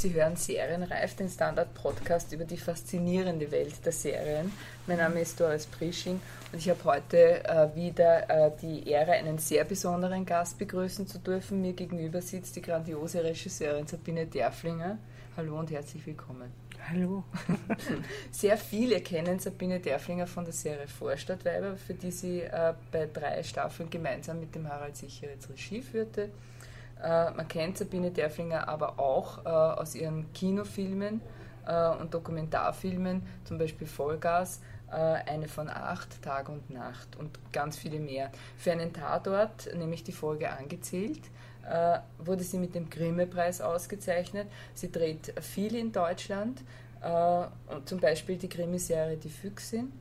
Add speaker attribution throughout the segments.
Speaker 1: Sie hören Serienreif, den Standard-Podcast über die faszinierende Welt der Serien. Mein Name ist Doris Prisching und ich habe heute äh, wieder äh, die Ehre, einen sehr besonderen Gast begrüßen zu dürfen. Mir gegenüber sitzt die grandiose Regisseurin Sabine Derflinger. Hallo und herzlich willkommen.
Speaker 2: Hallo.
Speaker 1: Sehr viele kennen Sabine Derflinger von der Serie Vorstadtweiber, für die sie äh, bei drei Staffeln gemeinsam mit dem Harald Sicheritz Regie führte. Äh, man kennt Sabine Derflinger aber auch äh, aus ihren Kinofilmen äh, und Dokumentarfilmen, zum Beispiel Vollgas, äh, eine von acht, Tag und Nacht und ganz viele mehr. Für einen Tatort, nämlich die Folge angezählt, äh, wurde sie mit dem Grimme-Preis ausgezeichnet. Sie dreht viel in Deutschland, äh, zum Beispiel die Krimiserie Die Füchsin.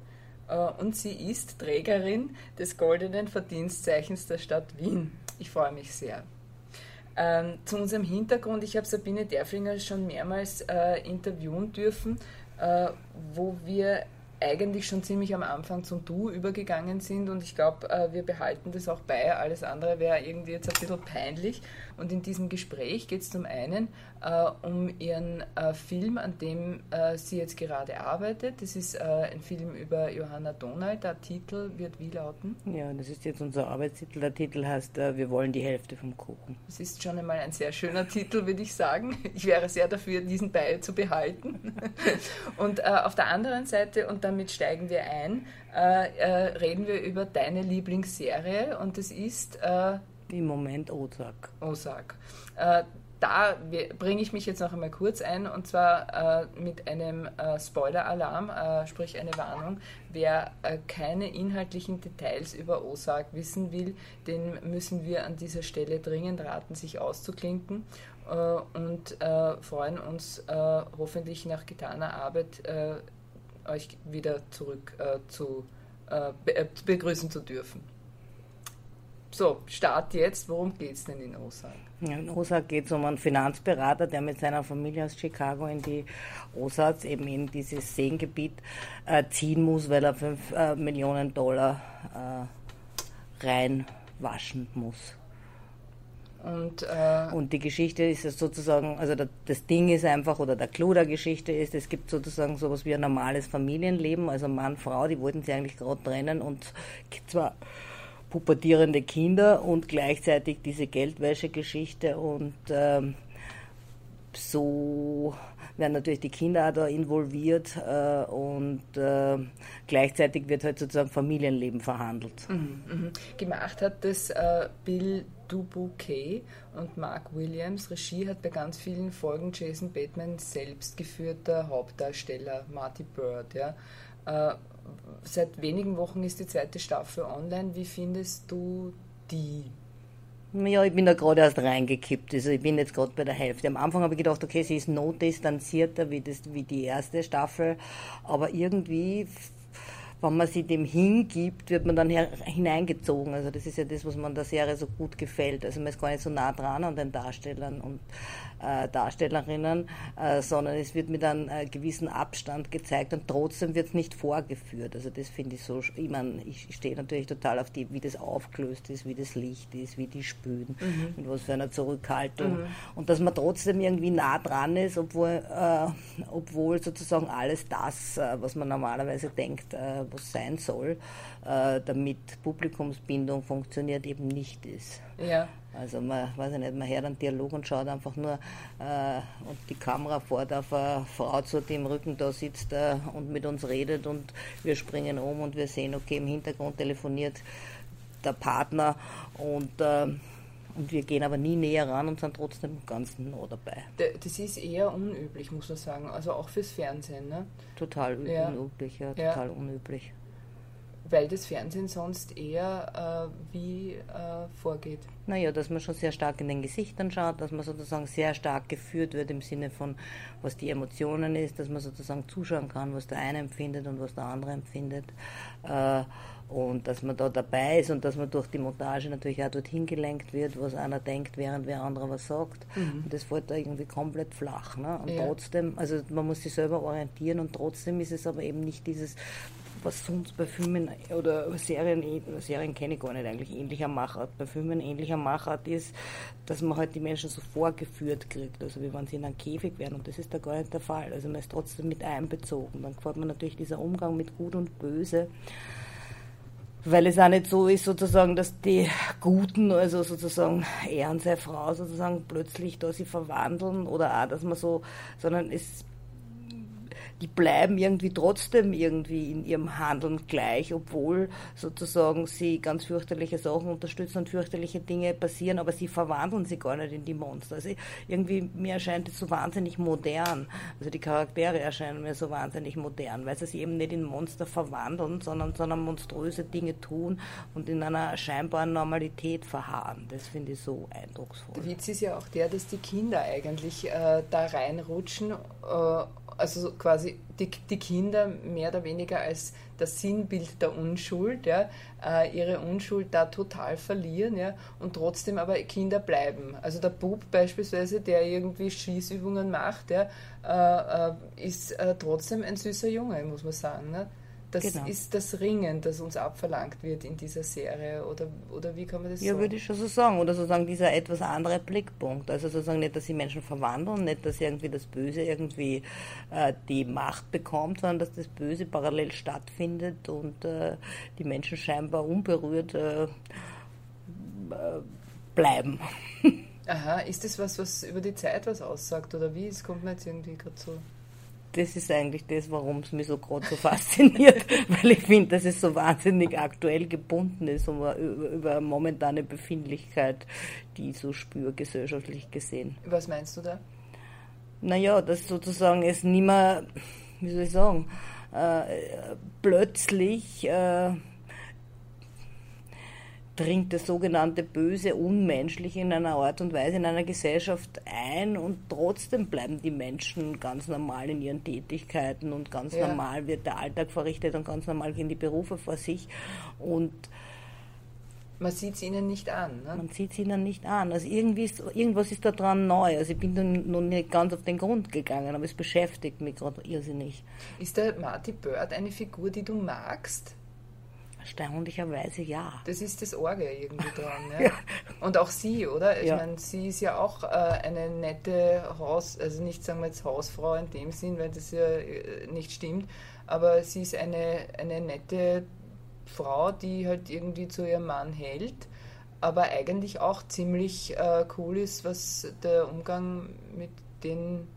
Speaker 1: Und sie ist Trägerin des Goldenen Verdienstzeichens der Stadt Wien. Ich freue mich sehr. Ähm, zu unserem Hintergrund, ich habe Sabine Derflinger schon mehrmals äh, interviewen dürfen, äh, wo wir eigentlich schon ziemlich am Anfang zum Du übergegangen sind und ich glaube, äh, wir behalten das auch bei. Alles andere wäre irgendwie jetzt ein bisschen peinlich. Und in diesem Gespräch geht es zum einen äh, um ihren äh, Film, an dem äh, sie jetzt gerade arbeitet. Das ist äh, ein Film über Johanna Donald. Der Titel wird wie lauten?
Speaker 2: Ja, das ist jetzt unser Arbeitstitel. Der Titel heißt äh, Wir wollen die Hälfte vom Kuchen.
Speaker 1: Das ist schon einmal ein sehr schöner Titel, würde ich sagen. Ich wäre sehr dafür, diesen beizubehalten. und auf der anderen Seite, und damit steigen wir ein, reden wir über deine Lieblingsserie und das ist
Speaker 2: im Moment Ozark.
Speaker 1: Ozark. Äh, da bringe ich mich jetzt noch einmal kurz ein und zwar äh, mit einem äh, Spoiler-Alarm, äh, sprich eine Warnung. Wer äh, keine inhaltlichen Details über Ozark wissen will, den müssen wir an dieser Stelle dringend raten, sich auszuklinken äh, und äh, freuen uns hoffentlich nach getaner Arbeit euch wieder zurück zu begrüßen zu dürfen. So, Start jetzt. Worum geht es denn in Osaka?
Speaker 2: In Osaka geht es um einen Finanzberater, der mit seiner Familie aus Chicago in die Osage, eben in dieses Seengebiet, äh, ziehen muss, weil er 5 äh, Millionen Dollar äh, reinwaschen muss. Und, äh, und, die Geschichte ist sozusagen, also das Ding ist einfach, oder der Clou der Geschichte ist, es gibt sozusagen sowas wie ein normales Familienleben, also Mann, Frau, die wollten sich eigentlich gerade trennen und zwar pubertierende Kinder und gleichzeitig diese Geldwäsche-Geschichte und ähm, so werden natürlich die Kinder auch da involviert äh, und äh, gleichzeitig wird halt sozusagen Familienleben verhandelt.
Speaker 1: Mhm, mh. Gemacht hat das äh, Bill Dubuquet und Mark Williams. Regie hat bei ganz vielen Folgen Jason Bateman selbst geführt, der Hauptdarsteller Marty Bird. Ja. Äh, seit wenigen Wochen ist die zweite Staffel online. Wie findest du die?
Speaker 2: Ja, ich bin da gerade erst reingekippt. Also ich bin jetzt gerade bei der Hälfte. Am Anfang habe ich gedacht, okay, sie ist no distanzierter wie, das, wie die erste Staffel. Aber irgendwie, wenn man sich dem hingibt, wird man dann hineingezogen. Also das ist ja das, was man der Serie so gut gefällt. Also man ist gar nicht so nah dran an den Darstellern. Und äh, Darstellerinnen, äh, sondern es wird mit einem äh, gewissen Abstand gezeigt und trotzdem wird es nicht vorgeführt. Also das finde ich so, ich meine, ich stehe natürlich total auf die, wie das aufgelöst ist, wie das Licht ist, wie die spülen, mhm. mit was für einer Zurückhaltung. Mhm. Und dass man trotzdem irgendwie nah dran ist, obwohl, äh, obwohl sozusagen alles das, äh, was man normalerweise denkt, äh, was sein soll, damit Publikumsbindung funktioniert, eben nicht ist. Ja. Also man, weiß ich nicht, man hört einen Dialog und schaut einfach nur äh, und die Kamera fährt auf eine Frau zu, die im Rücken da sitzt äh, und mit uns redet und wir springen um und wir sehen, okay, im Hintergrund telefoniert der Partner und äh, und wir gehen aber nie näher ran und sind trotzdem ganz nah dabei.
Speaker 1: Das ist eher unüblich, muss man sagen. Also auch fürs Fernsehen, ne?
Speaker 2: Total ja. unüblich, ja, total ja. unüblich
Speaker 1: weil das Fernsehen sonst eher äh, wie äh, vorgeht.
Speaker 2: Naja, dass man schon sehr stark in den Gesichtern schaut, dass man sozusagen sehr stark geführt wird im Sinne von, was die Emotionen ist, dass man sozusagen zuschauen kann, was der eine empfindet und was der andere empfindet. Äh, und dass man da dabei ist und dass man durch die Montage natürlich auch dorthin gelenkt wird, was einer denkt, während wer andere was sagt. Mhm. Und das fällt da irgendwie komplett flach. Ne? Und ja. trotzdem, also man muss sich selber orientieren und trotzdem ist es aber eben nicht dieses was sonst bei Filmen oder Serien, Serien kenne ich gar nicht eigentlich, ähnlicher Machart, bei Filmen ähnlicher Machart ist, dass man halt die Menschen so vorgeführt kriegt, also wie wenn sie in einem Käfig wären und das ist da gar nicht der Fall. Also man ist trotzdem mit einbezogen. Dann gefällt man natürlich dieser Umgang mit Gut und Böse weil es auch nicht so ist, sozusagen, dass die Guten, also sozusagen Ehren seine Frau sozusagen plötzlich da sie verwandeln oder auch, dass man so, sondern es die bleiben irgendwie trotzdem irgendwie in ihrem Handeln gleich, obwohl sozusagen sie ganz fürchterliche Sachen unterstützen und fürchterliche Dinge passieren, aber sie verwandeln sie gar nicht in die Monster. Also irgendwie mir erscheint es so wahnsinnig modern. Also die Charaktere erscheinen mir so wahnsinnig modern, weil sie sich eben nicht in Monster verwandeln, sondern, sondern monströse Dinge tun und in einer scheinbaren Normalität verharren. Das finde ich so eindrucksvoll.
Speaker 1: Der Witz ist ja auch der, dass die Kinder eigentlich äh, da reinrutschen äh, also quasi die, die Kinder mehr oder weniger als das Sinnbild der Unschuld, ja, äh, ihre Unschuld da total verlieren ja, und trotzdem aber Kinder bleiben. Also der Bub beispielsweise, der irgendwie Schießübungen macht, ja, äh, äh ist trotzdem ein süßer Junge, muss man sagen. Ne? Das genau. ist das Ringen, das uns abverlangt wird in dieser Serie. Oder, oder wie kann man das
Speaker 2: ja, sagen? Ja, würde ich schon so sagen. Oder sozusagen dieser etwas andere Blickpunkt. Also sozusagen nicht, dass sie Menschen verwandeln, nicht, dass irgendwie das Böse irgendwie äh, die Macht bekommt, sondern dass das Böse parallel stattfindet und äh, die Menschen scheinbar unberührt äh, äh bleiben.
Speaker 1: Aha, ist das was, was über die Zeit was aussagt oder wie? Es kommt mir jetzt irgendwie gerade so
Speaker 2: das ist eigentlich das, warum es mich so gerade so fasziniert, weil ich finde, dass es so wahnsinnig aktuell gebunden ist um, über, über momentane Befindlichkeit, die ich so spüre, gesellschaftlich gesehen.
Speaker 1: Was meinst du da?
Speaker 2: Naja, dass sozusagen es nicht mehr, wie soll ich sagen, äh, plötzlich äh, dringt das sogenannte Böse unmenschlich in einer Art und Weise in einer Gesellschaft ein und trotzdem bleiben die Menschen ganz normal in ihren Tätigkeiten und ganz ja. normal wird der Alltag verrichtet und ganz normal gehen die Berufe vor sich und
Speaker 1: man sieht es ihnen nicht an. Ne?
Speaker 2: Man sieht es ihnen nicht an. Also irgendwie ist, irgendwas ist da dran neu. Also ich bin noch nicht ganz auf den Grund gegangen, aber es beschäftigt mich gerade irrsinnig.
Speaker 1: Ist der Marty Bird eine Figur, die du magst?
Speaker 2: Erstaunlicherweise ja.
Speaker 1: Das ist das Orge irgendwie dran. Ja? ja. Und auch sie, oder? Ich ja. meine, sie ist ja auch äh, eine nette Haus, also nicht sagen wir jetzt Hausfrau in dem Sinn, weil das ja äh, nicht stimmt, aber sie ist eine, eine nette Frau, die halt irgendwie zu ihrem Mann hält, aber eigentlich auch ziemlich äh, cool ist, was der Umgang mit den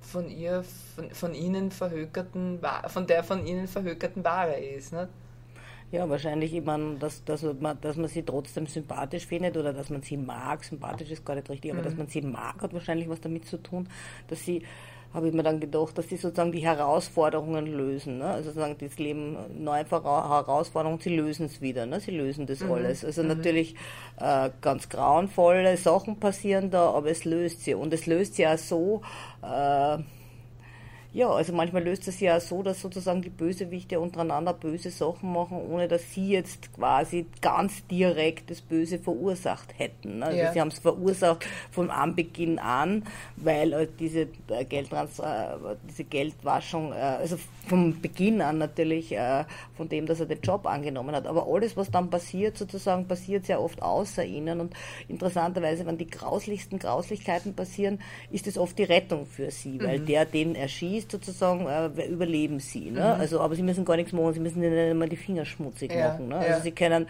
Speaker 1: von ihr, von, von ihnen verhökerten, von der von ihnen verhökerten Ware ist. Ne?
Speaker 2: Ja, wahrscheinlich, ich meine, dass, dass, man, dass man sie trotzdem sympathisch findet oder dass man sie mag. Sympathisch ist gar nicht richtig, aber mhm. dass man sie mag, hat wahrscheinlich was damit zu tun, dass sie habe ich mir dann gedacht, dass sie sozusagen die Herausforderungen lösen. Ne? Also sozusagen das Leben neue Herausforderungen, sie lösen es wieder, ne? sie lösen das mhm. alles. Also mhm. natürlich äh, ganz grauenvolle Sachen passieren da, aber es löst sie. Und es löst sie auch so, äh, ja, also manchmal löst es ja so, dass sozusagen die Bösewichte untereinander böse Sachen machen, ohne dass sie jetzt quasi ganz direkt das Böse verursacht hätten. Also ja. sie haben es verursacht von Anbeginn an, weil äh, diese, äh, Geldtrans äh, diese Geldwaschung, äh, also vom Beginn an natürlich, von dem, dass er den Job angenommen hat. Aber alles, was dann passiert, sozusagen, passiert sehr oft außer ihnen. Und interessanterweise, wenn die grauslichsten Grauslichkeiten passieren, ist es oft die Rettung für sie, weil mhm. der den erschießt, ist sozusagen, äh, überleben sie. Ne? Mhm. Also, aber sie müssen gar nichts machen, sie müssen ihnen mal die Finger schmutzig ja, machen. Ne? Also ja. sie können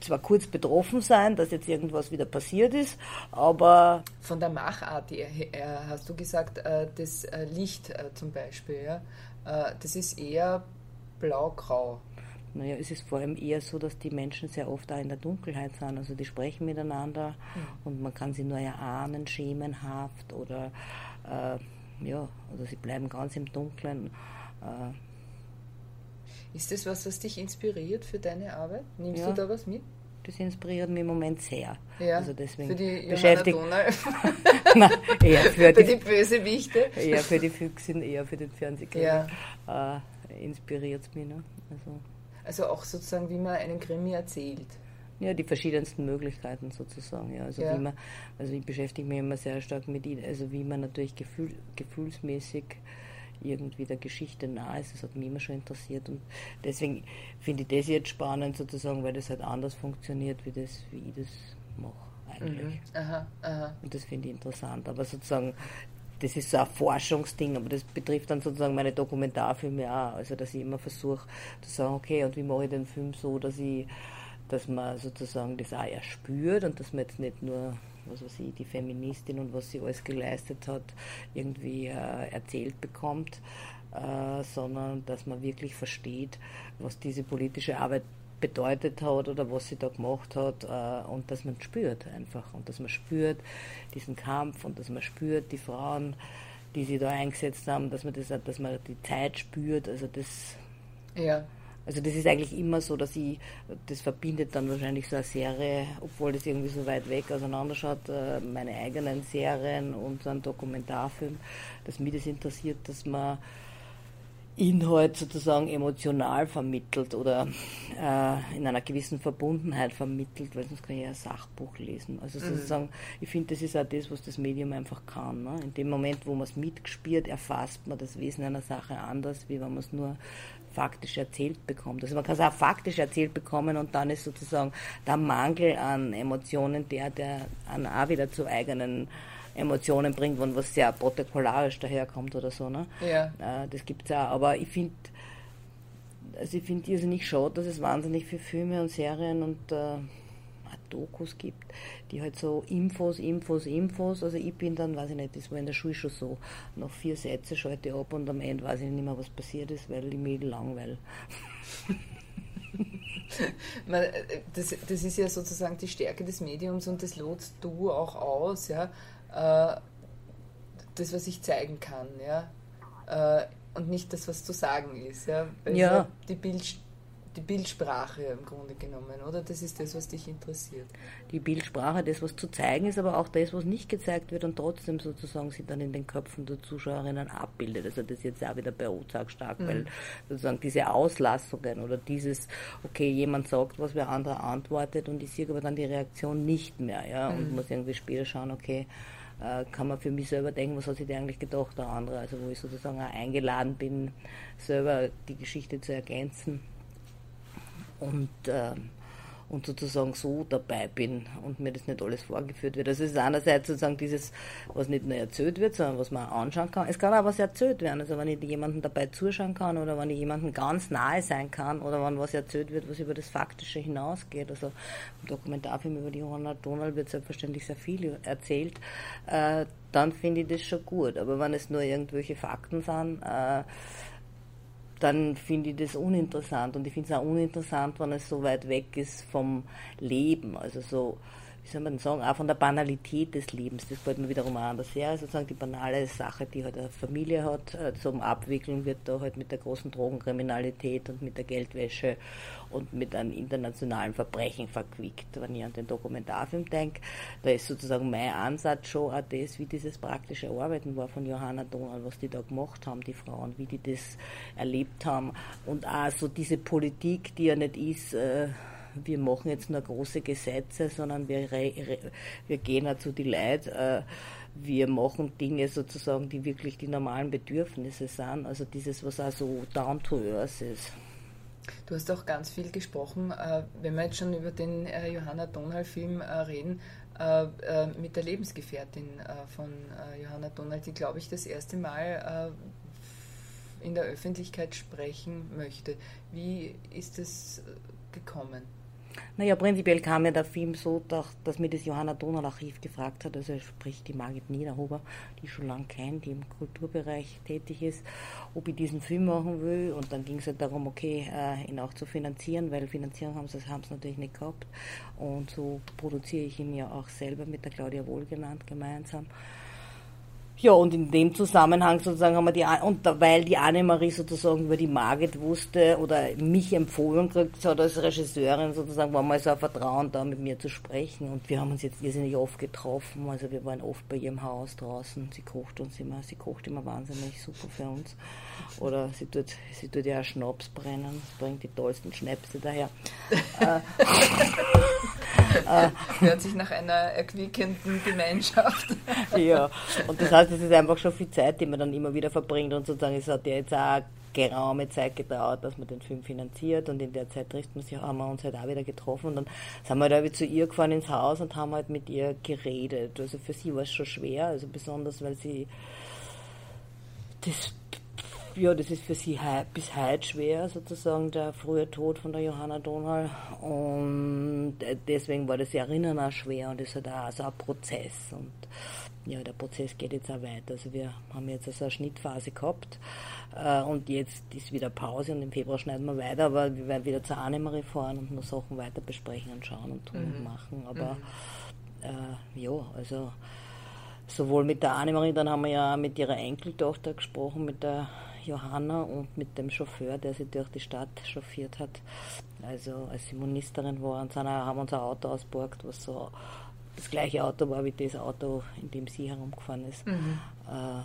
Speaker 2: zwar kurz betroffen sein, dass jetzt irgendwas wieder passiert ist, aber...
Speaker 1: Von der Machart her hast du gesagt, äh, das äh, Licht äh, zum Beispiel, ja? das ist eher blau-grau.
Speaker 2: Naja, es ist vor allem eher so, dass die Menschen sehr oft da in der Dunkelheit sind. Also die sprechen miteinander mhm. und man kann sie nur erahnen, schemenhaft oder äh, ja, also sie bleiben ganz im Dunkeln. Äh,
Speaker 1: ist das was, was dich inspiriert für deine Arbeit? Nimmst ja, du da was mit?
Speaker 2: Das inspiriert mich im Moment sehr.
Speaker 1: Ja, also deswegen für die
Speaker 2: beschäftigt.
Speaker 1: Nein, eher für, für die, die Bösewichte.
Speaker 2: Eher für die Füchsin, eher für den Fernsehkrimi. Ja. Äh, inspiriert es mich. Ne?
Speaker 1: Also. also auch sozusagen, wie man einen Krimi erzählt.
Speaker 2: Ja, die verschiedensten Möglichkeiten sozusagen. Ja. Also, ja. Wie man, also ich beschäftige mich immer sehr stark mit ihnen, also wie man natürlich gefühl, gefühlsmäßig irgendwie der Geschichte nah ist. Das hat mich immer schon interessiert und deswegen finde ich das jetzt spannend sozusagen, weil das halt anders funktioniert, wie das, wie ich das mache eigentlich. Mhm. Aha, aha. Und das finde ich interessant. Aber sozusagen das ist so ein Forschungsding, aber das betrifft dann sozusagen meine Dokumentarfilme auch. Also, dass ich immer versuche zu sagen, okay, und wie mache ich den Film so, dass ich, dass man sozusagen das auch erspürt und dass man jetzt nicht nur, was weiß ich, die Feministin und was sie alles geleistet hat, irgendwie äh, erzählt bekommt, äh, sondern dass man wirklich versteht, was diese politische Arbeit bedeutet hat oder was sie da gemacht hat äh, und dass man spürt einfach und dass man spürt diesen Kampf und dass man spürt die Frauen, die sie da eingesetzt haben, dass man das, dass man die Zeit spürt, also das ja. Also das ist eigentlich immer so, dass ich, das verbindet dann wahrscheinlich so eine Serie, obwohl das irgendwie so weit weg auseinanderschaut, äh, meine eigenen Serien und so einen Dokumentarfilm, dass mich das interessiert, dass man Inhalt sozusagen emotional vermittelt oder äh, in einer gewissen Verbundenheit vermittelt, weil sonst kann ich ja ein Sachbuch lesen. Also mhm. sozusagen, ich finde, das ist auch das, was das Medium einfach kann. Ne? In dem Moment, wo man es mitgespielt, erfasst man das Wesen einer Sache anders, wie wenn man es nur faktisch erzählt bekommt. Also man kann es auch faktisch erzählt bekommen und dann ist sozusagen der Mangel an Emotionen der, der an auch wieder zu eigenen Emotionen bringt, wenn was sehr protokollarisch daherkommt oder so. Ne? Ja. Äh, das gibt es auch. Aber ich finde, also ich finde irrsinnig schade, dass es wahnsinnig viele Filme und Serien und äh, Dokus gibt, die halt so Infos, Infos, Infos. Also ich bin dann, weiß ich nicht, das war in der Schule schon so, noch vier Sätze schalte ich ab und am Ende weiß ich nicht mehr, was passiert ist, weil ich mich langweile.
Speaker 1: das, das ist ja sozusagen die Stärke des Mediums und das lotst du auch aus, ja äh, das, was ich zeigen kann, ja. Äh, und nicht das, was zu sagen ist, ja. Weil ja. Die, Bild, die Bildsprache im Grunde genommen, oder? Das ist das, was dich interessiert.
Speaker 2: Die Bildsprache, das, was zu zeigen ist, aber auch das, was nicht gezeigt wird und trotzdem sozusagen sich dann in den Köpfen der Zuschauerinnen abbildet. Also das ist jetzt auch wieder bei Ozark stark, mhm. weil sozusagen diese Auslassungen oder dieses, okay, jemand sagt was, wer andere antwortet und ich sehe aber dann die Reaktion nicht mehr, ja, und mhm. muss irgendwie später schauen, okay, äh, kann man für mich selber denken, was hat sich der eigentlich gedacht, der andere. Also wo ich sozusagen auch eingeladen bin, selber die Geschichte zu ergänzen. Und äh, und sozusagen so dabei bin und mir das nicht alles vorgeführt wird. Also es ist einerseits sozusagen dieses, was nicht nur erzählt wird, sondern was man anschauen kann. Es kann auch was erzählt werden. Also wenn ich jemandem dabei zuschauen kann oder wenn ich jemandem ganz nahe sein kann oder wenn was erzählt wird, was über das Faktische hinausgeht. Also im Dokumentarfilm über die Johanna Donald wird selbstverständlich sehr viel erzählt. Äh, dann finde ich das schon gut. Aber wenn es nur irgendwelche Fakten sind, äh, dann finde ich das uninteressant. Und ich finde es auch uninteressant, wenn es so weit weg ist vom Leben. Also so, wie soll man sagen, auch von der Banalität des Lebens. Das fällt mir wiederum an der Serie, sozusagen die banale Sache, die halt eine Familie hat, äh, zum Abwickeln wird da halt mit der großen Drogenkriminalität und mit der Geldwäsche und mit einem internationalen Verbrechen verquickt. Wenn ich an den Dokumentarfilm denke, da ist sozusagen mein Ansatz schon auch das, wie dieses praktische Arbeiten war von Johanna Donald, was die da gemacht haben, die Frauen, wie die das erlebt haben und auch so diese Politik, die ja nicht ist, äh, wir machen jetzt nur große Gesetze, sondern wir, wir gehen auch zu die Leute, äh, wir machen Dinge sozusagen, die wirklich die normalen Bedürfnisse sind, also dieses, was auch so down to earth ist.
Speaker 1: Du hast auch ganz viel gesprochen, äh, wenn wir jetzt schon über den äh, Johanna Donald-Film reden, mit der Lebensgefährtin von Johanna Donald, die, glaube ich, das erste Mal in der Öffentlichkeit sprechen möchte. Wie ist es gekommen?
Speaker 2: Naja, prinzipiell kam ja der Film so, dass, mir das Johanna Donald Archiv gefragt hat, also sprich die Margit Niederhuber, die ich schon lange kenne, die im Kulturbereich tätig ist, ob ich diesen Film machen will. Und dann ging es halt darum, okay, äh, ihn auch zu finanzieren, weil Finanzierung haben sie haben natürlich nicht gehabt. Und so produziere ich ihn ja auch selber mit der Claudia Wohlgenannt gemeinsam. Ja, und in dem Zusammenhang sozusagen haben wir die, und weil die Annemarie sozusagen über die Margit wusste oder mich empfohlen gekriegt hat als Regisseurin sozusagen, war mal so ein Vertrauen da mit mir zu sprechen. Und wir haben uns jetzt irrsinnig oft getroffen, also wir waren oft bei ihrem Haus draußen, sie kocht uns immer, sie kocht immer wahnsinnig super für uns. Oder sie tut, sie tut ja auch Schnaps brennen, bringt die tollsten Schnäpse daher.
Speaker 1: Hört sich nach einer erquickenden Gemeinschaft.
Speaker 2: ja, und das heißt, es ist einfach schon viel Zeit, die man dann immer wieder verbringt und sozusagen, es hat ja jetzt auch geraume Zeit gedauert, dass man den Film finanziert und in der Zeit trifft man sich, haben wir uns halt auch wieder getroffen und dann sind wir halt zu ihr gefahren ins Haus und haben halt mit ihr geredet. Also für sie war es schon schwer, also besonders, weil sie das ja, das ist für sie bis heute schwer, sozusagen, der frühe Tod von der Johanna Donal. Und deswegen war das Erinnern auch schwer und es hat auch so ein Prozess. Und ja, der Prozess geht jetzt auch weiter. Also wir haben jetzt also eine Schnittphase gehabt äh, und jetzt ist wieder Pause und im Februar schneiden wir weiter, aber wir werden wieder zur Annemarie fahren und noch Sachen weiter besprechen und schauen und tun mhm. und machen. Aber mhm. äh, ja, also sowohl mit der Annemarie, dann haben wir ja mit ihrer Enkeltochter gesprochen, mit der Johanna und mit dem Chauffeur, der sie durch die Stadt chauffiert hat. Also als sie Ministerin war, und haben uns ein Auto ausgeborgt, was so das gleiche Auto war wie das Auto, in dem sie herumgefahren ist. Mhm. Äh,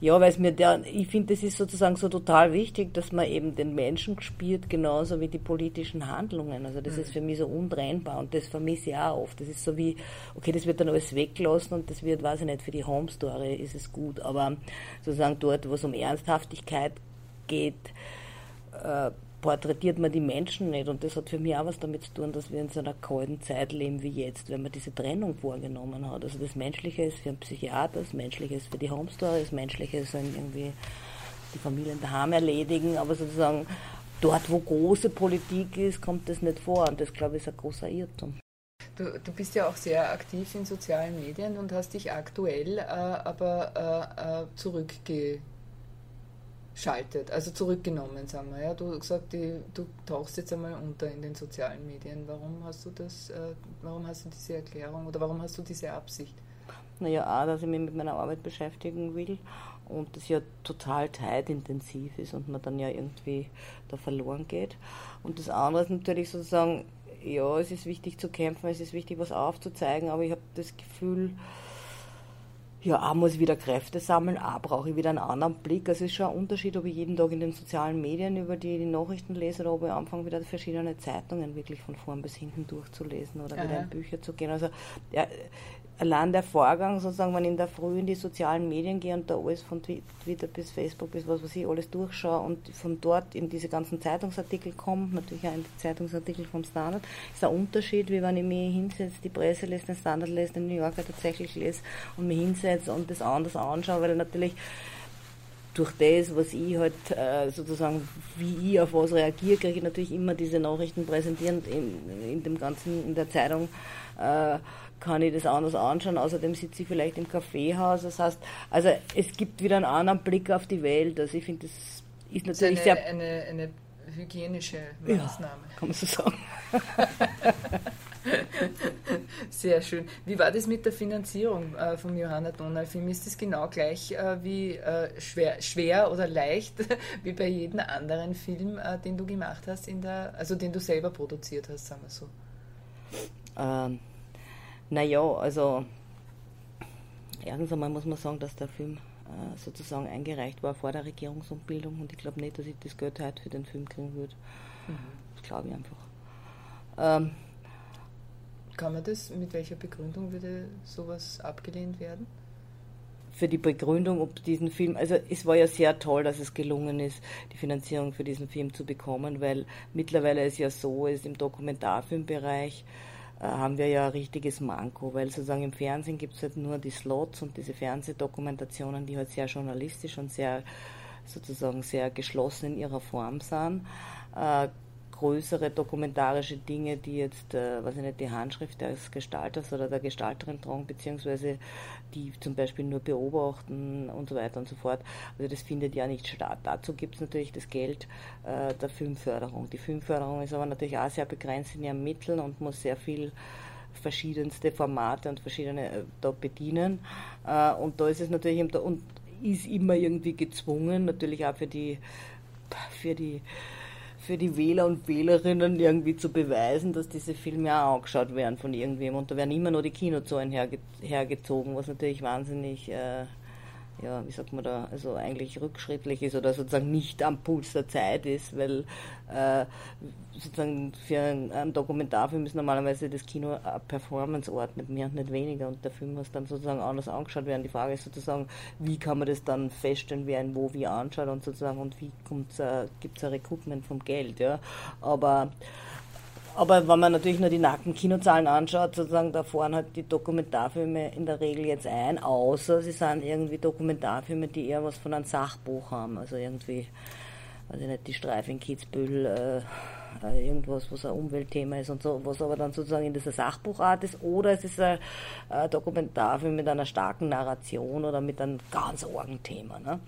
Speaker 2: ja, weil es mir der, ich finde, das ist sozusagen so total wichtig, dass man eben den Menschen spürt, genauso wie die politischen Handlungen. Also das mhm. ist für mich so untrennbar und das vermisse ich auch oft. Das ist so wie, okay, das wird dann alles weggelassen und das wird, weiß ich nicht, für die Home Story ist es gut, aber sozusagen dort, wo es um Ernsthaftigkeit geht, äh, porträtiert man die Menschen nicht. Und das hat für mich auch was damit zu tun, dass wir in so einer kalten Zeit leben wie jetzt, wenn man diese Trennung vorgenommen hat. Also das Menschliche ist für einen Psychiater, das Menschliche ist für die Homestory, das Menschliche ist irgendwie die Familien daheim erledigen, aber sozusagen dort, wo große Politik ist, kommt das nicht vor. Und das, glaube ich, ist ein großer Irrtum.
Speaker 1: Du, du, bist ja auch sehr aktiv in sozialen Medien und hast dich aktuell äh, aber äh, äh zurückge schaltet, also zurückgenommen, sagen wir. Ja? Du hast gesagt, die, du tauchst jetzt einmal unter in den sozialen Medien. Warum hast du das, äh, warum hast du diese Erklärung oder warum hast du diese Absicht?
Speaker 2: Naja, A, dass ich mich mit meiner Arbeit beschäftigen will und das ja total zeitintensiv ist und man dann ja irgendwie da verloren geht. Und das andere ist natürlich sozusagen, ja, es ist wichtig zu kämpfen, es ist wichtig, was aufzuzeigen, aber ich habe das Gefühl, ja, A muss ich wieder Kräfte sammeln, A brauche ich wieder einen anderen Blick. Also es ist schon ein Unterschied, ob ich jeden Tag in den sozialen Medien über die, die Nachrichten lese oder ob ich anfange, wieder verschiedene Zeitungen wirklich von vorn bis hinten durchzulesen oder Aha. wieder in Bücher zu gehen. Also ja, allein der Vorgang, sozusagen, wenn ich in der Früh in die sozialen Medien gehe und da alles von Twitter bis Facebook bis was weiß ich, alles durchschaue und von dort in diese ganzen Zeitungsartikel komme, natürlich auch in die Zeitungsartikel vom Standard, ist ein Unterschied, wie wenn ich mich hinsetze, die Presse lese, den Standard lese, den New Yorker tatsächlich lese und mich hinsetze und das anders anschaue, weil natürlich durch das, was ich halt äh, sozusagen, wie ich auf was reagiere, kriege ich natürlich immer diese Nachrichten präsentierend in, in dem ganzen, in der Zeitung. Äh, kann ich das anders anschauen. Außerdem sitze ich vielleicht im Kaffeehaus. Das heißt, also es gibt wieder einen anderen Blick auf die Welt. Also ich finde, das ist natürlich
Speaker 1: das ist eine, sehr... Eine, eine hygienische Maßnahme.
Speaker 2: Ja, kann man so sagen.
Speaker 1: Sehr schön. Wie war das mit der Finanzierung äh, vom Johanna Donald Film? Ist das genau gleich äh, wie äh, schwer, schwer oder leicht wie bei jedem anderen Film, äh, den du gemacht hast, in der, also den du selber produziert hast, sagen wir so?
Speaker 2: Ähm, naja, also erstens einmal muss man sagen, dass der Film äh, sozusagen eingereicht war vor der Regierungsumbildung und ich glaube nicht, dass ich das Geld heute für den Film kriegen würde. Mhm. Das glaube ich einfach. Ähm,
Speaker 1: Kann man das, mit welcher Begründung würde sowas abgelehnt werden?
Speaker 2: für die Begründung, ob diesen Film, also es war ja sehr toll, dass es gelungen ist, die Finanzierung für diesen Film zu bekommen, weil mittlerweile es ja so ist, im Dokumentarfilmbereich äh, haben wir ja ein richtiges Manko, weil sozusagen im Fernsehen gibt es halt nur die Slots und diese Fernsehdokumentationen, die halt sehr journalistisch und sehr sozusagen sehr geschlossen in ihrer Form sind. Äh, größere dokumentarische Dinge, die jetzt, äh, weiß ich nicht, die Handschrift des Gestalters oder der Gestalterin tragen, beziehungsweise die zum Beispiel nur beobachten und so weiter und so fort. Also das findet ja nicht statt. Dazu gibt es natürlich das Geld äh, der Filmförderung. Die Filmförderung ist aber natürlich auch sehr begrenzt in ihren Mitteln und muss sehr viel verschiedenste Formate und verschiedene äh, da bedienen. Äh, und da ist es natürlich und ist immer irgendwie gezwungen, natürlich auch für die für die für die Wähler und Wählerinnen irgendwie zu beweisen, dass diese Filme auch angeschaut werden von irgendwem. Und da werden immer nur die Kinozahlen herge hergezogen, was natürlich wahnsinnig, äh, ja, wie sagt man da, also eigentlich rückschrittlich ist oder sozusagen nicht am Puls der Zeit ist, weil äh, sozusagen für einen Dokumentarfilm ist normalerweise das Kino eine Performance-Ort, nicht mehr und nicht weniger und der Film muss dann sozusagen anders angeschaut werden. Die Frage ist sozusagen, wie kann man das dann feststellen, wer ihn wo wie anschaut und sozusagen und wie äh, gibt es ein Recoupment vom Geld, ja. Aber aber wenn man natürlich nur die nackten Kinozahlen anschaut, sozusagen, da fahren halt die Dokumentarfilme in der Regel jetzt ein, außer sie sind irgendwie Dokumentarfilme, die eher was von einem Sachbuch haben. Also irgendwie, weiß ich nicht, die Streife in Kitzbühel, äh, äh, irgendwas, was ein Umweltthema ist und so, was aber dann sozusagen in dieser Sachbuchart ist, oder es ist ein, ein Dokumentarfilm mit einer starken Narration oder mit einem ganz argen Thema. Ne?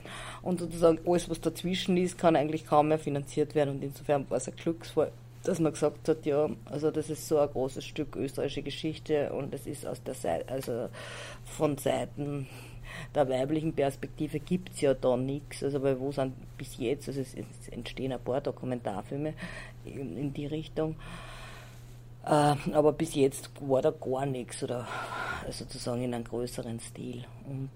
Speaker 2: Und sozusagen alles, was dazwischen ist, kann eigentlich kaum mehr finanziert werden und insofern war es ein Glücksfall dass man gesagt hat, ja, also das ist so ein großes Stück österreichische Geschichte und es ist aus der Seite, also von Seiten der weiblichen Perspektive gibt es ja da nichts. Also weil wo sind bis jetzt, also es, entstehen ein paar Dokumentarfilme in die Richtung. Äh, aber bis jetzt war da gar nichts oder sozusagen in einem größeren Stil. Und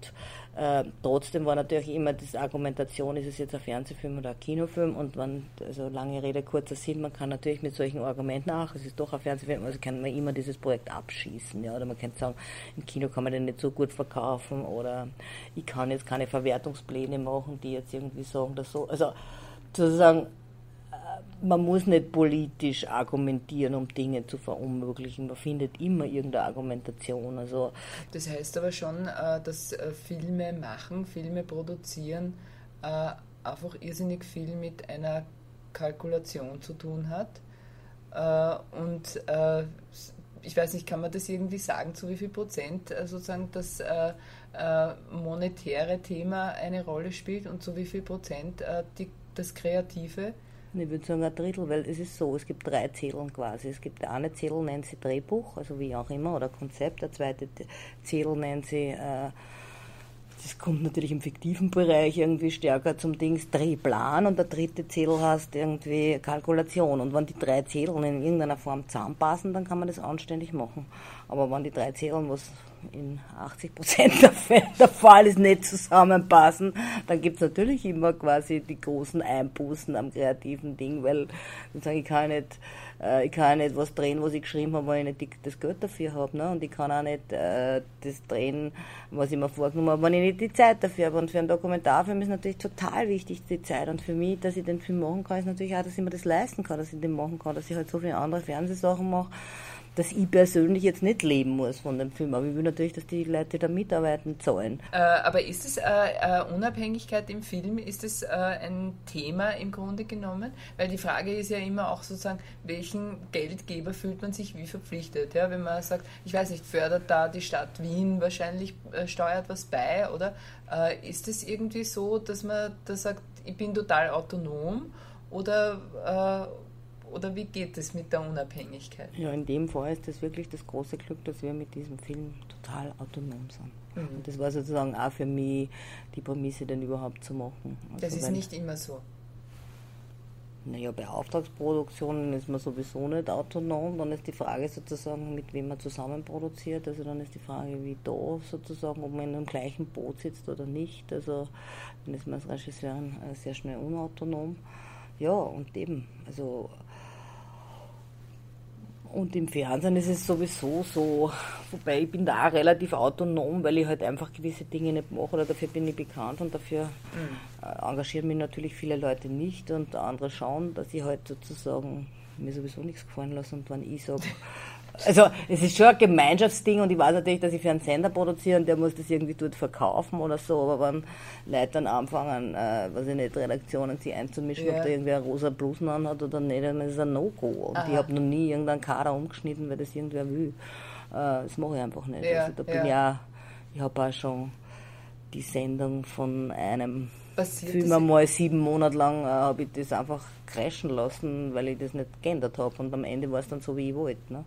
Speaker 2: äh, trotzdem war natürlich immer die Argumentation, ist es jetzt ein Fernsehfilm oder ein Kinofilm und man, also lange Rede, kurzer Sinn, man kann natürlich mit solchen Argumenten, ach, es ist doch ein Fernsehfilm, also kann man immer dieses Projekt abschießen, ja, oder man kann sagen, im Kino kann man den nicht so gut verkaufen oder ich kann jetzt keine Verwertungspläne machen, die jetzt irgendwie sagen, dass so, also sozusagen man muss nicht politisch argumentieren, um Dinge zu verunmöglichen. Man findet immer irgendeine Argumentation. Also
Speaker 1: das heißt aber schon, äh, dass äh, Filme machen, Filme produzieren, äh, einfach irrsinnig viel mit einer Kalkulation zu tun hat. Und ich weiß nicht, kann man das irgendwie sagen, zu wie viel Prozent sozusagen das monetäre Thema eine Rolle spielt und zu wie viel Prozent das Kreative?
Speaker 2: Ich würde sagen ein Drittel, weil es ist so, es gibt drei Zetteln quasi. Es gibt eine Zettel nennt sie Drehbuch, also wie auch immer, oder Konzept. Der zweite Zettel nennt sie, äh, das kommt natürlich im fiktiven Bereich irgendwie stärker zum Dings Drehplan und der dritte Zettel heißt irgendwie Kalkulation. Und wenn die drei Zettel in irgendeiner Form zusammenpassen, dann kann man das anständig machen. Aber wenn die drei Zettel was in 80 Prozent der, der Fall ist, nicht zusammenpassen, dann gibt es natürlich immer quasi die großen Einbußen am kreativen Ding, weil ich kann nicht, äh, ich kann nicht was drehen, was ich geschrieben habe, weil ich nicht das Geld dafür habe. Ne? Und ich kann auch nicht äh, das drehen, was ich mir vorgenommen habe, wenn ich nicht die Zeit dafür habe. Und für einen Dokumentarfilm ist natürlich total wichtig die Zeit. Und für mich, dass ich den Film machen kann, ist natürlich auch, dass ich mir das leisten kann, dass ich den machen kann, dass ich halt so viele andere Fernsehsachen mache dass ich persönlich jetzt nicht leben muss von dem Film. Aber ich will natürlich, dass die Leute da mitarbeiten zahlen.
Speaker 1: Äh, aber ist es äh, äh, Unabhängigkeit im Film, ist es äh, ein Thema im Grunde genommen? Weil die Frage ist ja immer auch sozusagen, welchen Geldgeber fühlt man sich wie verpflichtet? Ja? Wenn man sagt, ich weiß nicht, fördert da die Stadt Wien wahrscheinlich, äh, steuert was bei, oder? Äh, ist es irgendwie so, dass man da sagt, ich bin total autonom? Oder oder wie geht es mit der Unabhängigkeit?
Speaker 2: Ja, in dem Fall ist das wirklich das große Glück, dass wir mit diesem Film total autonom sind. Mhm. Und das war sozusagen auch für mich die Prämisse, den überhaupt zu machen.
Speaker 1: Also das ist nicht immer so.
Speaker 2: Naja, bei Auftragsproduktionen ist man sowieso nicht autonom. Dann ist die Frage sozusagen, mit wem man zusammen produziert. Also dann ist die Frage, wie da sozusagen, ob man in einem gleichen Boot sitzt oder nicht. Also dann ist man als Regisseur äh, sehr schnell unautonom. Ja, und eben, also und im Fernsehen ist es sowieso so, wobei ich bin da auch relativ autonom, weil ich halt einfach gewisse Dinge nicht mache oder dafür bin ich bekannt und dafür mhm. äh, engagieren mich natürlich viele Leute nicht und andere schauen, dass ich halt sozusagen mir sowieso nichts gefallen lasse und wenn ich sage, also es ist schon ein Gemeinschaftsding und ich weiß natürlich, dass ich für einen Sender produziere und der muss das irgendwie dort verkaufen oder so, aber wenn Leute dann anfangen, äh, weiß ich nicht, Redaktionen sich einzumischen, ja. ob da irgendwer rosa Blusen anhat oder nicht, dann ist es ein No-Go. Und Aha. ich habe noch nie irgendeinen Kader umgeschnitten, weil das irgendwer will. Äh, das mache ich einfach nicht. Ja, also da bin ja. ich ich habe auch schon die Sendung von einem Passiert Film einmal sieben Monate lang äh, habe ich das einfach crashen lassen, weil ich das nicht geändert habe und am Ende war es dann so, wie ich wollte. Ne?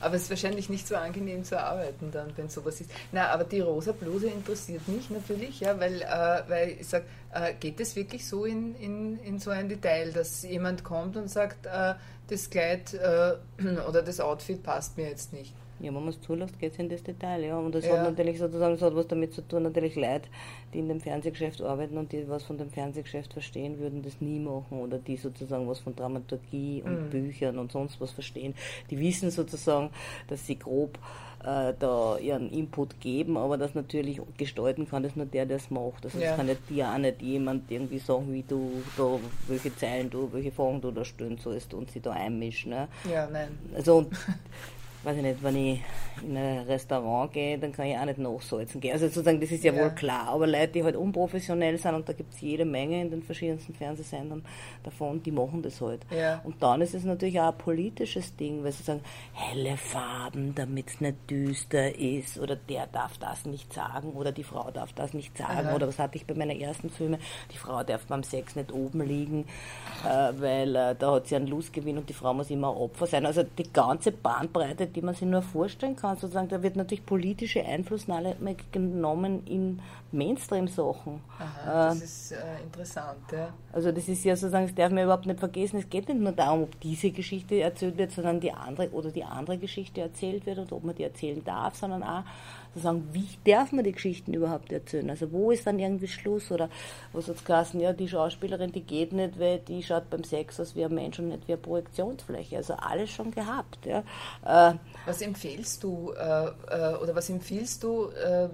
Speaker 1: Aber es ist wahrscheinlich nicht so angenehm zu arbeiten dann, wenn sowas ist. Na, aber die rosa Bluse interessiert mich natürlich, ja, weil, äh, weil ich sage, äh, geht es wirklich so in, in, in so ein Detail, dass jemand kommt und sagt, äh, das Kleid äh, oder das Outfit passt mir jetzt nicht?
Speaker 2: Ja, wenn man es zulässt, geht es in das Detail, ja. Und das
Speaker 1: Ja.
Speaker 2: hat natürlich sozusagen, das hat was damit zu tun, natürlich Leute, die in dem Fernsehgeschäft arbeiten und die was von dem Fernsehgeschäft verstehen, würden das nie machen. Oder die sozusagen was von Dramaturgie und Büchern und sonst was verstehen. Die wissen sozusagen, dass sie grob äh, da ihren Input geben, aber das natürlich gestalten kann das nur der, der es macht. Also
Speaker 1: Ja.
Speaker 2: das kann nicht dir auch nicht jemand irgendwie sagen, wie du da, welche Zeilen du, welche Fragen du da stellen sollst und sie da einmischen. Ne?
Speaker 1: Ja, nein.
Speaker 2: Also, und, weiß ich nicht, wenn ich in ein Restaurant gehe, dann kann ich auch nicht nachsalzen gehen. Also sozusagen, das ist ja,
Speaker 1: Ja.
Speaker 2: wohl klar. Aber Leute, die halt unprofessionell sind, und da gibt es jede Menge in den verschiedensten Fernsehsendern davon, die machen das halt.
Speaker 1: Ja.
Speaker 2: Und dann ist es natürlich auch ein politisches Ding, weil sie sagen, helle Farben, damit es nicht düster ist, oder der darf das nicht sagen, oder die Frau darf das nicht sagen,
Speaker 1: Aha.
Speaker 2: oder was hatte ich bei meinen ersten Filmen, die Frau darf beim Sex nicht oben liegen, äh, weil äh, da hat sie einen Lustgewinn und die Frau muss immer ein Opfer sein. Also die ganze Bandbreite, die man sich nur vorstellen kann, sozusagen, da wird natürlich politische Einflussnahme genommen in Mainstream-Sachen.
Speaker 1: Aha, das ist äh, interessant, ja.
Speaker 2: Also das ist ja sozusagen, das darf man überhaupt nicht vergessen, es geht nicht nur darum, ob diese Geschichte erzählt wird, sondern die andere oder die andere Geschichte erzählt wird und ob man die erzählen darf, sondern auch sozusagen, wie darf man die Geschichten überhaupt erzählen? Also wo ist dann irgendwie Schluss oder was hat's geheißen, ja, die Schauspielerin, die geht nicht, weil die schaut beim Sex aus wie ein Mensch und nicht wie eine Projektionsfläche. Also alles schon gehabt, ja. Äh,
Speaker 1: Was empfehlst du äh, äh, oder was empfiehlst du äh,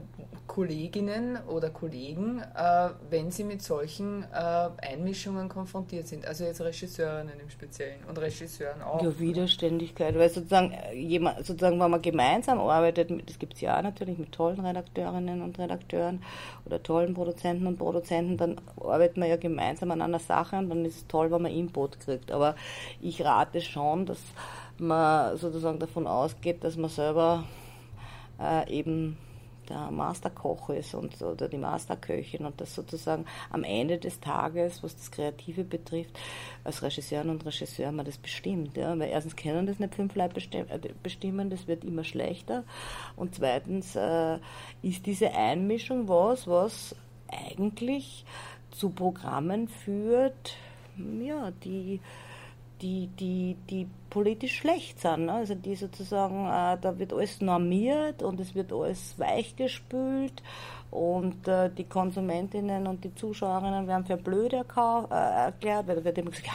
Speaker 1: Kolleginnen oder Kollegen, äh, wenn sie mit solchen Einmischungen konfrontiert sind? Also jetzt Regisseurinnen im Speziellen und Regisseuren auch.
Speaker 2: Ja, Widerständigkeit, weil sozusagen, jemand, sozusagen, wenn man gemeinsam arbeitet, das gibt es ja auch natürlich mit tollen Redakteurinnen und Redakteuren oder tollen Produzenten und Produzenten, dann arbeitet man ja gemeinsam an einer Sache und dann ist es toll, wenn man Input kriegt. Aber ich rate schon, dass man sozusagen davon ausgeht, dass man selber äh, eben der Masterkoch ist und, oder die Masterköchin und das sozusagen am Ende des Tages, was das Kreative betrifft, als Regisseurin und Regisseur man das bestimmt. Ja? Weil erstens können das nicht fünf Leute äh, bestimmen, das wird immer schlechter. Und zweitens äh, ist diese Einmischung was, was eigentlich zu Programmen führt, ja, die die, die, die politisch schlecht sind. Ne? Also die sozusagen, äh, da wird alles normiert und es wird alles weichgespült und äh, die Konsumentinnen und die Zuschauerinnen werden für blöd äh, erklärt, weil da wird immer gesagt, ja,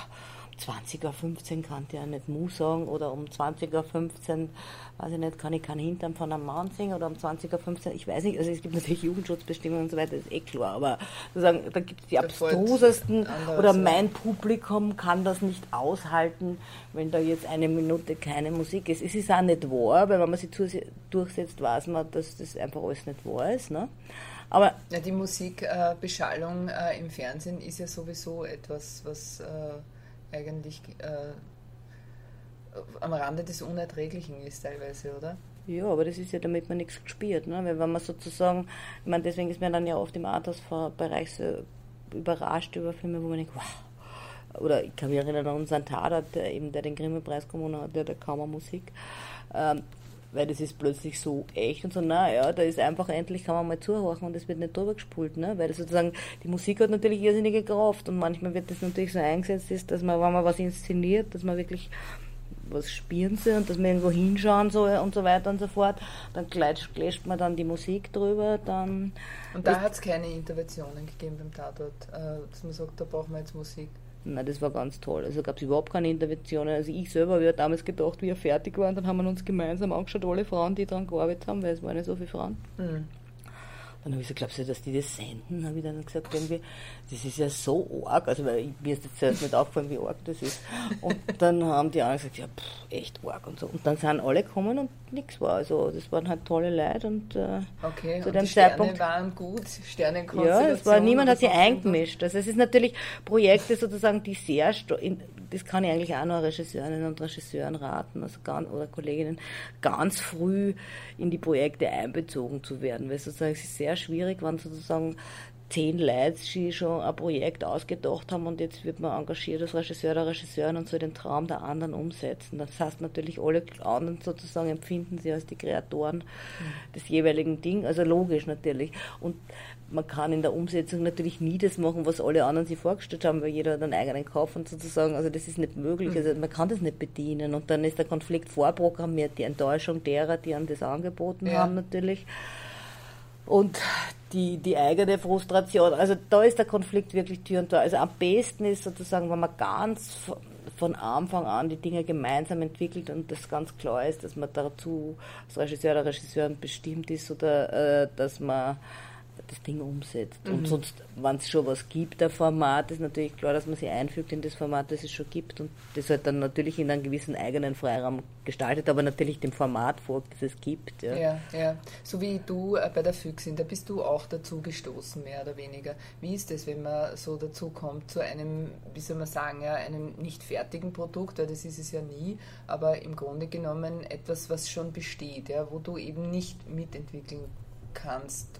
Speaker 2: 20.15 Uhr kann der nicht Mu sagen oder um 20.15 Uhr, weiß ich nicht, kann ich keinen Hintern von einem Mann singen oder um 20.15 Uhr, ich weiß nicht, also es gibt natürlich Jugendschutzbestimmungen und so weiter, ist eh klar, aber sozusagen, da gibt es die abstrusesten oder
Speaker 1: ja.
Speaker 2: mein Publikum kann das nicht aushalten, wenn da jetzt eine Minute keine Musik ist. Es ist auch nicht wahr, weil wenn man sich durchsetzt, weiß man, dass das einfach alles nicht wahr ist. Ne? Aber
Speaker 1: Ja, die Musikbeschallung äh, im Fernsehen ist ja sowieso etwas, was äh, eigentlich äh, am Rande des Unerträglichen ist teilweise, oder?
Speaker 2: Ja, aber das ist ja, damit man nichts gespielt. Ne? Weil wenn man sozusagen, ich meine, deswegen ist man dann ja oft im Arthouse-Bereich so überrascht über Filme, wo man denkt, wow. Oder ich kann mich erinnern an unseren Tatort, der eben der den Grimme-Preis gewonnen hat, der der Kammermusik. Ähm, weil das ist plötzlich so echt und so, naja, da ist einfach endlich, kann man mal zuhören und es wird nicht drüber gespult, ne? weil das sozusagen, die Musik hat natürlich irrsinnige Kraft und manchmal wird das natürlich so eingesetzt, ist, dass man, wenn man was inszeniert, dass man wirklich was spielen soll und dass man irgendwo hinschauen soll und so weiter und so fort, dann lässt man dann die Musik drüber, dann
Speaker 1: Und da hat es keine Interventionen gegeben beim Tatort, äh, dass man sagt, da brauchen wir jetzt Musik.
Speaker 2: Na, das war ganz toll. Also gab es überhaupt keine Interventionen. Also ich selber habe damals gedacht, wie wir fertig waren, dann haben wir uns gemeinsam angeschaut, alle Frauen, die daran gearbeitet haben, weil es waren ja so viele Frauen.
Speaker 1: Mhm.
Speaker 2: Dann habe ich gesagt, glaubst du, dass die das senden? Habe ich dann gesagt, irgendwie, das ist ja so arg, also weil mir ist jetzt zuerst nicht aufgefallen, wie arg das ist. Und dann haben die anderen gesagt, ja, pff, echt arg und so. Und dann sind alle gekommen und nichts war. Also das waren halt tolle Leute und äh,
Speaker 1: Okay,
Speaker 2: zu
Speaker 1: und
Speaker 2: dem
Speaker 1: die Sterne
Speaker 2: Zeitpunkt
Speaker 1: waren gut,
Speaker 2: ja,
Speaker 1: Sternenkonstellation.
Speaker 2: es war, niemand hat sich eingemischt. Also es ist natürlich Projekte sozusagen, die sehr, in, das kann ich eigentlich auch nur Regisseurinnen und Regisseuren raten, also ganz, oder Kolleginnen, ganz früh in die Projekte einbezogen zu werden, weil sozusagen es ist sehr schwierig, wenn sozusagen zehn Leute die schon ein Projekt ausgedacht haben und jetzt wird man engagiert als Regisseur oder Regisseurin und soll den Traum der anderen umsetzen. Das heißt natürlich, alle anderen sozusagen empfinden sie als die Kreatoren mhm. des jeweiligen Ding, also logisch natürlich. Und man kann in der Umsetzung natürlich nie das machen, was alle anderen sich vorgestellt haben, weil jeder hat einen eigenen Kopf und sozusagen, also das ist nicht möglich, mhm. also man kann das nicht bedienen und dann ist der Konflikt vorprogrammiert, die Enttäuschung derer, die einem das angeboten ja. haben natürlich und die, die eigene Frustration. Also da ist der Konflikt wirklich Tür und Tor. Also am besten ist sozusagen, wenn man ganz von Anfang an die Dinge gemeinsam entwickelt und das ganz klar ist, dass man dazu als Regisseur oder Regisseurin bestimmt ist oder äh, dass man das Ding umsetzt. Mhm. Und sonst, wenn es schon was gibt, der Format, ist natürlich klar, dass man sich einfügt in das Format, das es schon gibt und das halt dann natürlich in einem gewissen eigenen Freiraum gestaltet, aber natürlich dem Format folgt, das es gibt.
Speaker 1: Ja, ja. ja. So wie du äh, bei der Füchsin, da bist du auch dazu gestoßen, mehr oder weniger. Wie ist es, wenn man so dazu kommt, zu einem, wie soll man sagen, ja, einem nicht fertigen Produkt, weil das ist es ja nie, aber im Grunde genommen etwas, was schon besteht, ja, wo du eben nicht mitentwickeln kannst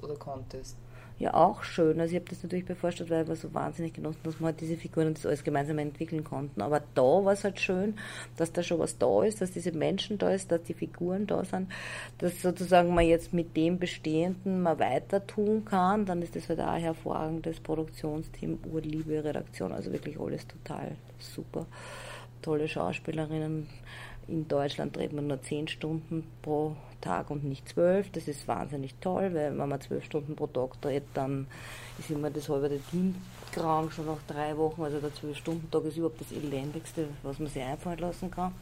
Speaker 1: oder konntest?
Speaker 2: Ja, auch schön. Also ich habe das natürlich bevorstellt, weil wir so wahnsinnig genossen, dass wir halt diese Figuren und das alles gemeinsam entwickeln konnten. Aber da war es halt schön, dass da schon was da ist, dass diese Menschen da ist, dass die Figuren da sind, dass sozusagen man jetzt mit dem Bestehenden mal weiter tun kann. Dann ist das halt auch ein hervorragendes Produktionsteam, urliebe Redaktion, also wirklich alles total super. Tolle Schauspielerinnen. In Deutschland dreht man nur zehn Stunden pro Tag und nicht zwölf. Das ist wahnsinnig toll, weil wenn man zwölf Stunden pro Tag dreht, dann ist immer das halbe Team krank, schon nach drei Wochen. Also der zwölf-Stunden-Tag ist überhaupt das elendigste, was man sich einfallen lassen kann.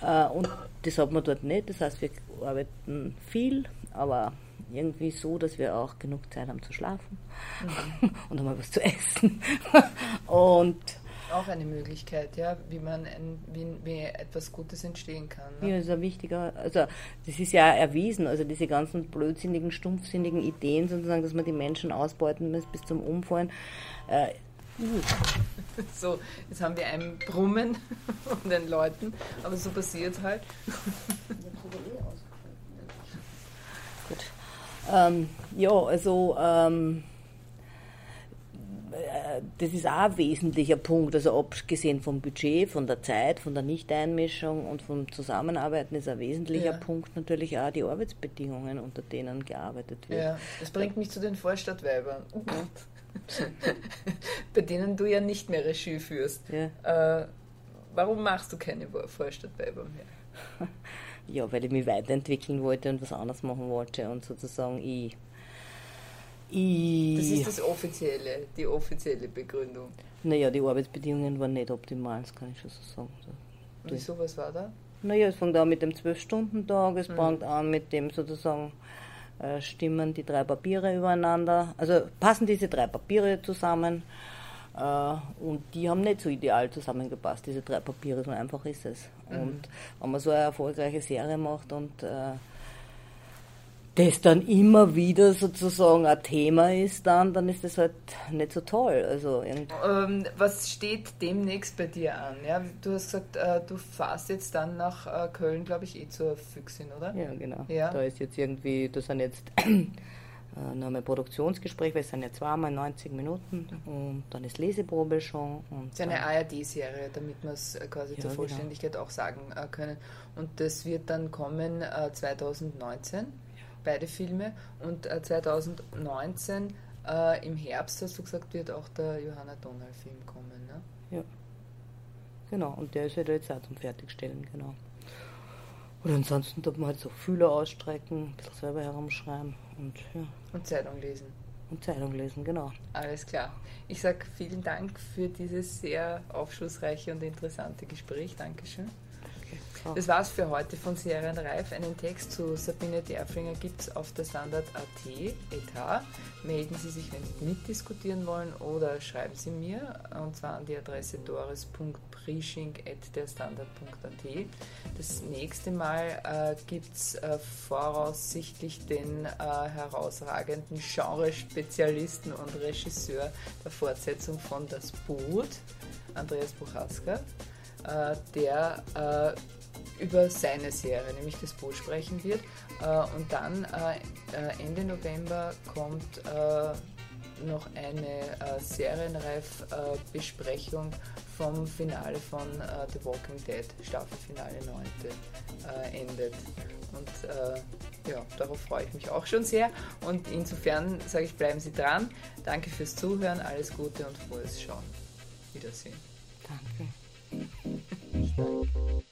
Speaker 2: Äh, und das hat man dort nicht. Das heißt, wir arbeiten viel, aber irgendwie so, dass wir auch genug Zeit haben zu schlafen mhm. und einmal was zu essen. und
Speaker 1: auch eine Möglichkeit, ja, wie man ein, wie, wie etwas Gutes entstehen kann.
Speaker 2: Ne? Ja, das ist ein wichtiger, also das ist ja erwiesen, also diese ganzen blödsinnigen, stumpfsinnigen Ideen sozusagen, dass man die Menschen ausbeuten muss bis zum Umfallen. Äh,
Speaker 1: so, jetzt haben wir ein Brummen von den Leuten, aber so passiert es halt.
Speaker 2: Gut. Ähm, ja, also ähm, das ist auch ein wesentlicher Punkt. Also abgesehen vom Budget, von der Zeit, von der Nichteinmischung und vom Zusammenarbeiten ist ein wesentlicher ja. Punkt natürlich auch die Arbeitsbedingungen, unter denen gearbeitet wird. Ja,
Speaker 1: das bringt mich zu den Vorstadtweibern. Bei denen du ja nicht mehr Regie führst. Ja. Äh, warum machst du keine Vorstadtweiber mehr?
Speaker 2: Ja, weil ich mich weiterentwickeln wollte und was anderes machen wollte und sozusagen ich
Speaker 1: ich das ist das offizielle, die offizielle Begründung.
Speaker 2: Naja, die Arbeitsbedingungen waren nicht optimal, das kann ich schon so sagen.
Speaker 1: Wieso, was war da?
Speaker 2: Naja, es fängt an mit dem 12-Stunden-Tag, es mhm. fängt an mit dem sozusagen äh, stimmen die drei Papiere übereinander, also passen diese drei Papiere zusammen äh, und die haben nicht so ideal zusammengepasst, diese drei Papiere, so einfach ist es. Mhm. Und wenn man so eine erfolgreiche Serie macht und äh, das dann immer wieder sozusagen ein Thema ist, dann, dann ist das halt nicht so toll. Also
Speaker 1: ähm, was steht demnächst bei dir an? Ja, du hast gesagt, äh, du fährst jetzt dann nach äh, Köln, glaube ich, eh zur Füchsin, oder?
Speaker 2: Ja, genau. Ja. Da ist jetzt irgendwie, da sind jetzt äh, noch ein Produktionsgespräch, weil es sind ja zweimal 90 Minuten und dann ist Leseprobe schon.
Speaker 1: das ist eine ARD-Serie, damit wir es äh, quasi ja, zur genau. Vollständigkeit genau. auch sagen äh, können. Und das wird dann kommen 2019. Äh, beide Filme. Und äh, 2019 äh, im Herbst, hast du gesagt, wird auch der Johanna Donald-Film kommen. Ne?
Speaker 2: Ja. Genau, und der ist ja jetzt auch zum Fertigstellen, genau. Und ansonsten tut man halt so Fühler ausstrecken, ein bisschen selber herumschreiben und ja.
Speaker 1: Und Zeitung lesen.
Speaker 2: Und Zeitung lesen, genau.
Speaker 1: Alles klar. Ich sage vielen Dank für dieses sehr aufschlussreiche und interessante Gespräch. Dankeschön. Das war's für heute von Serienreif. Einen Text zu Sabine Derflinger gibt es auf der Standard.at Etat. Melden Sie sich, wenn Sie mitdiskutieren wollen oder schreiben Sie mir und zwar an die Adresse doris.preaching.derstandard.at. Das nächste Mal äh, gibt es äh, voraussichtlich den äh, herausragenden Genrespezialisten und Regisseur der Fortsetzung von Das Boot, Andreas Buchaska, äh, der äh, über seine Serie, nämlich das Boot sprechen wird. Äh, und dann äh, äh, Ende November kommt noch eine äh, Serienreif-Besprechung vom Finale von äh, The Walking Dead, Staffelfinale 9. Äh, endet. Und äh, ja, darauf freue ich mich auch schon sehr. Und insofern sage ich, bleiben Sie dran. Danke fürs Zuhören, alles Gute und frohes Schauen. Wiedersehen.
Speaker 2: Danke.